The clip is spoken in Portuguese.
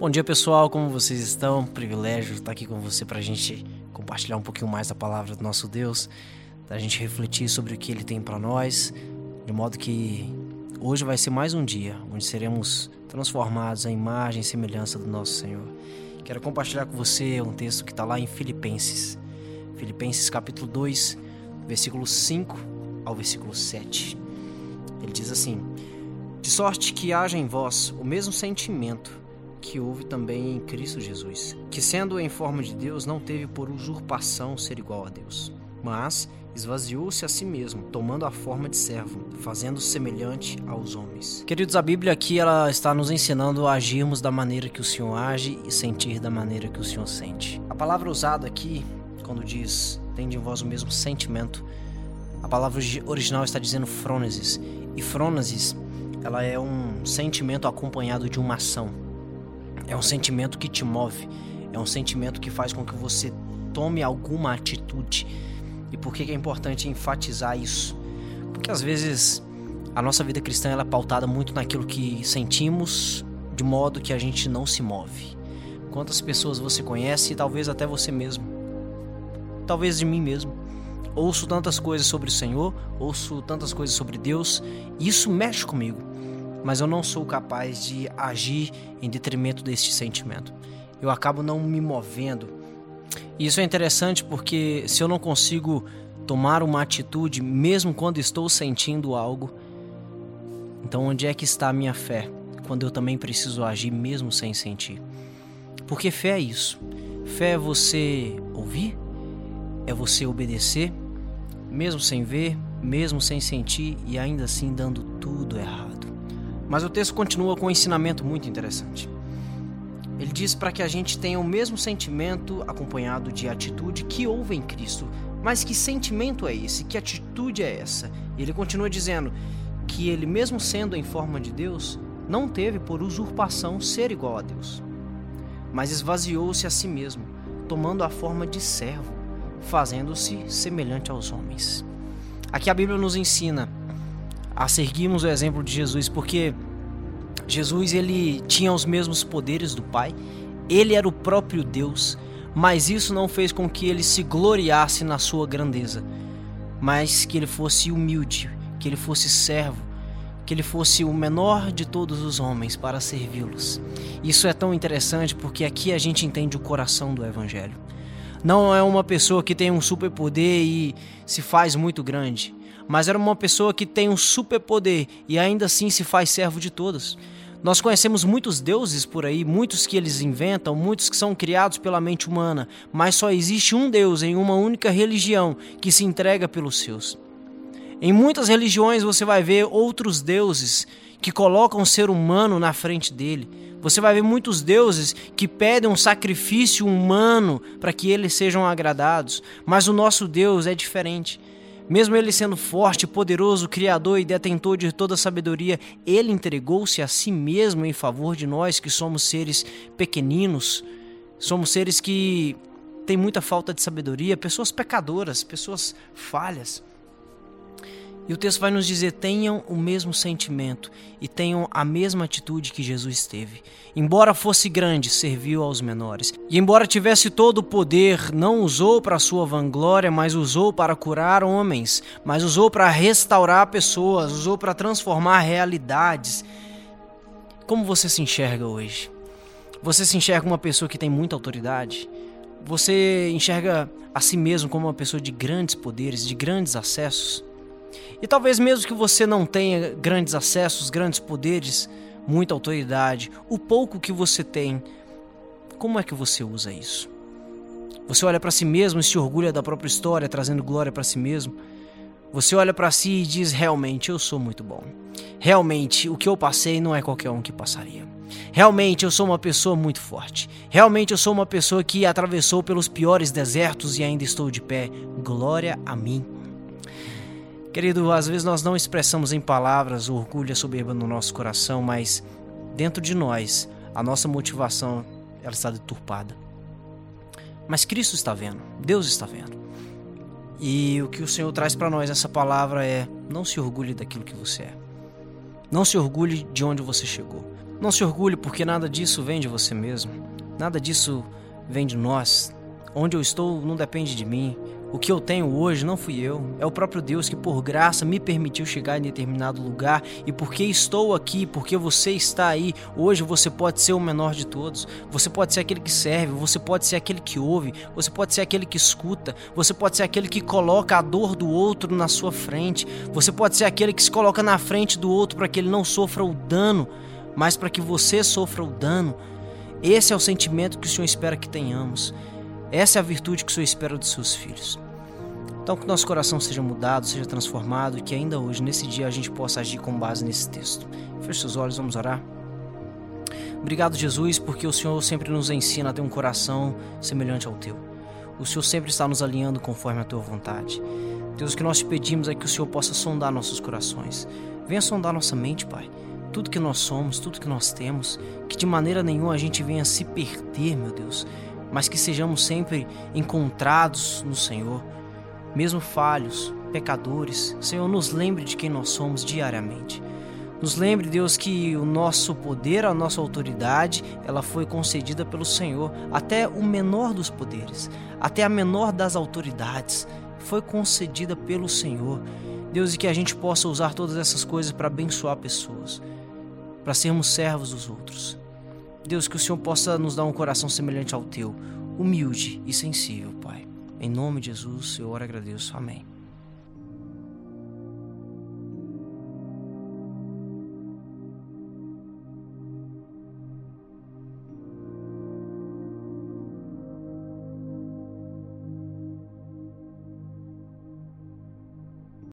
Bom dia, pessoal. Como vocês estão? Privilégio estar aqui com você para a gente compartilhar um pouquinho mais da palavra do nosso Deus, da gente refletir sobre o que Ele tem para nós, de modo que hoje vai ser mais um dia onde seremos transformados à imagem e semelhança do nosso Senhor. Quero compartilhar com você um texto que está lá em Filipenses, Filipenses capítulo 2, versículo 5 ao versículo 7. Ele diz assim: De sorte que haja em vós o mesmo sentimento que houve também em Cristo Jesus, que sendo em forma de Deus não teve por usurpação ser igual a Deus, mas esvaziou-se a si mesmo, tomando a forma de servo, fazendo-se semelhante aos homens. Queridos, a Bíblia aqui ela está nos ensinando a agirmos da maneira que o Senhor age e sentir da maneira que o Senhor sente. A palavra usada aqui, quando diz tende em vós o mesmo sentimento, a palavra original está dizendo frônesis, e frônesis ela é um sentimento acompanhado de uma ação. É um sentimento que te move, é um sentimento que faz com que você tome alguma atitude. E por que é importante enfatizar isso? Porque às vezes a nossa vida cristã ela é pautada muito naquilo que sentimos, de modo que a gente não se move. Quantas pessoas você conhece, e talvez até você mesmo, talvez de mim mesmo. Ouço tantas coisas sobre o Senhor, ouço tantas coisas sobre Deus, e isso mexe comigo mas eu não sou capaz de agir em detrimento deste sentimento. Eu acabo não me movendo. E isso é interessante porque se eu não consigo tomar uma atitude, mesmo quando estou sentindo algo, então onde é que está a minha fé? Quando eu também preciso agir mesmo sem sentir. Porque fé é isso. Fé é você ouvir, é você obedecer, mesmo sem ver, mesmo sem sentir e ainda assim dando tudo errado. Mas o texto continua com um ensinamento muito interessante. Ele diz para que a gente tenha o mesmo sentimento acompanhado de atitude que houve em Cristo. Mas que sentimento é esse? Que atitude é essa? Ele continua dizendo que ele, mesmo sendo em forma de Deus, não teve por usurpação ser igual a Deus, mas esvaziou-se a si mesmo, tomando a forma de servo, fazendo-se semelhante aos homens. Aqui a Bíblia nos ensina a seguirmos o exemplo de Jesus, porque Jesus ele tinha os mesmos poderes do Pai, ele era o próprio Deus, mas isso não fez com que ele se gloriasse na sua grandeza, mas que ele fosse humilde, que ele fosse servo, que ele fosse o menor de todos os homens para servi-los. Isso é tão interessante porque aqui a gente entende o coração do Evangelho. Não é uma pessoa que tem um superpoder e se faz muito grande mas era uma pessoa que tem um superpoder e ainda assim se faz servo de todos. Nós conhecemos muitos deuses por aí, muitos que eles inventam, muitos que são criados pela mente humana, mas só existe um Deus em uma única religião que se entrega pelos seus. Em muitas religiões você vai ver outros deuses que colocam o ser humano na frente dele. Você vai ver muitos deuses que pedem um sacrifício humano para que eles sejam agradados, mas o nosso Deus é diferente. Mesmo ele sendo forte, poderoso, criador e detentor de toda sabedoria, ele entregou-se a si mesmo em favor de nós que somos seres pequeninos, somos seres que têm muita falta de sabedoria, pessoas pecadoras, pessoas falhas. E o texto vai nos dizer: tenham o mesmo sentimento e tenham a mesma atitude que Jesus teve. Embora fosse grande, serviu aos menores. E embora tivesse todo o poder, não usou para sua vanglória, mas usou para curar homens, mas usou para restaurar pessoas, usou para transformar realidades. Como você se enxerga hoje? Você se enxerga uma pessoa que tem muita autoridade? Você enxerga a si mesmo como uma pessoa de grandes poderes, de grandes acessos? E talvez mesmo que você não tenha grandes acessos, grandes poderes, muita autoridade, o pouco que você tem, como é que você usa isso? Você olha para si mesmo e se orgulha da própria história, trazendo glória para si mesmo? Você olha para si e diz: realmente eu sou muito bom. Realmente o que eu passei não é qualquer um que passaria. Realmente eu sou uma pessoa muito forte. Realmente eu sou uma pessoa que atravessou pelos piores desertos e ainda estou de pé. Glória a mim. Querido, às vezes nós não expressamos em palavras o orgulho e a soberba no nosso coração, mas dentro de nós, a nossa motivação ela está deturpada. Mas Cristo está vendo, Deus está vendo. E o que o Senhor traz para nós nessa palavra é: não se orgulhe daquilo que você é. Não se orgulhe de onde você chegou. Não se orgulhe, porque nada disso vem de você mesmo. Nada disso vem de nós. Onde eu estou não depende de mim. O que eu tenho hoje não fui eu, é o próprio Deus que, por graça, me permitiu chegar em determinado lugar e porque estou aqui, porque você está aí, hoje você pode ser o menor de todos, você pode ser aquele que serve, você pode ser aquele que ouve, você pode ser aquele que escuta, você pode ser aquele que coloca a dor do outro na sua frente, você pode ser aquele que se coloca na frente do outro para que ele não sofra o dano, mas para que você sofra o dano. Esse é o sentimento que o Senhor espera que tenhamos. Essa é a virtude que o Senhor espera dos seus filhos. Então, que nosso coração seja mudado, seja transformado e que ainda hoje, nesse dia, a gente possa agir com base nesse texto. Feche seus olhos, vamos orar. Obrigado, Jesus, porque o Senhor sempre nos ensina a ter um coração semelhante ao teu. O Senhor sempre está nos alinhando conforme a tua vontade. Deus, o que nós te pedimos é que o Senhor possa sondar nossos corações. Venha sondar nossa mente, Pai. Tudo que nós somos, tudo que nós temos, que de maneira nenhuma a gente venha se perder, meu Deus mas que sejamos sempre encontrados no Senhor, mesmo falhos, pecadores. Senhor, nos lembre de quem nós somos diariamente. Nos lembre, Deus, que o nosso poder, a nossa autoridade, ela foi concedida pelo Senhor. Até o menor dos poderes, até a menor das autoridades, foi concedida pelo Senhor. Deus, e que a gente possa usar todas essas coisas para abençoar pessoas, para sermos servos dos outros. Deus, que o Senhor possa nos dar um coração semelhante ao teu, humilde e sensível, Pai. Em nome de Jesus, eu oro e agradeço. Amém.